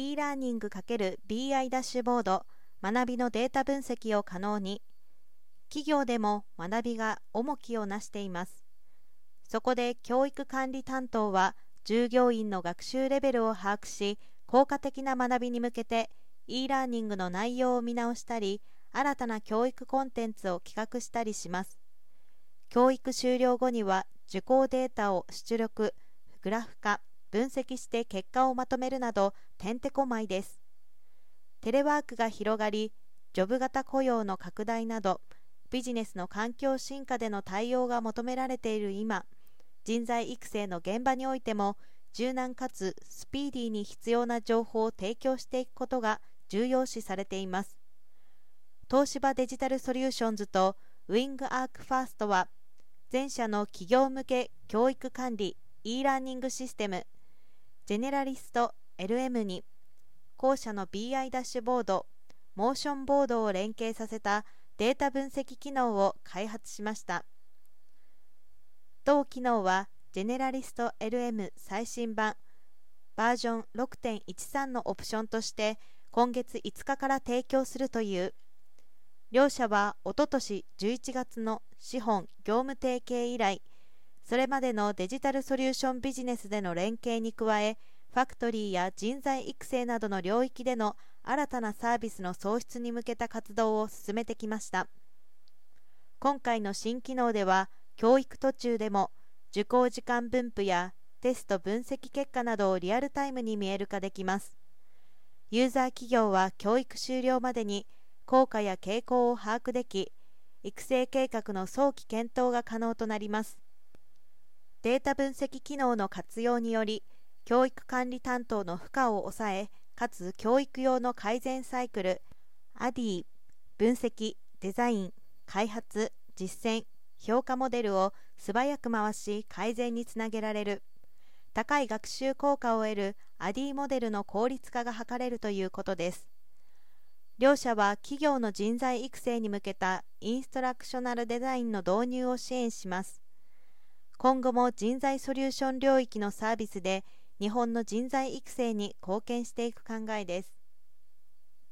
e ラーニング ×BI ダッシュボード学びのデータ分析を可能に。企業でも学びが重きをなしています。そこで教育管理担当は従業員の学習レベルを把握し効果的な学びに向けて e ラーニングの内容を見直したり新たな教育コンテンツを企画したりします。教育終了後には受講データを出力グラフ化。分析して結果をまとめるなどてんてこまいです。テレワークが広がりジョブ型雇用の拡大などビジネスの環境進化での対応が求められている今人材育成の現場においても柔軟かつスピーディーに必要な情報を提供していくことが重要視されています。東芝デジタルソリューションズとウィングアークファーストは全社の企業向け教育管理 e ラーニングシステムジェネラリスト LM に後者の BI ダッシュボード、モーションボードを連携させたデータ分析機能を開発しました。同機能は、ジェネラリスト LM 最新版バージョン6.13のオプションとして今月5日から提供するという。両社はおととし11月の資本業務提携以来、それまでのデジタルソリューションビジネスでの連携に加え、ファクトリーや人材育成などの領域での新たなサービスの創出に向けた活動を進めてきました。今回の新機能では教育途中でも受講時間分布やテスト分析結果などをリアルタイムに見える化できます。ユーザー企業は教育終了までに効果や傾向を把握でき育成計画の早期検討が可能となります。データ分析機能の活用により教育管理担当の負荷を抑えかつ教育用の改善サイクルアディ分析デザイン開発実践評価モデルを素早く回し改善につなげられる。高い学習効果を得るアディモデルの効率化が図れるということです。両社は企業の人材育成に向けたインストラクショナルデザインの導入を支援します。今後も人材ソリューション領域のサービスで日本の人材育成に貢献していく考えです。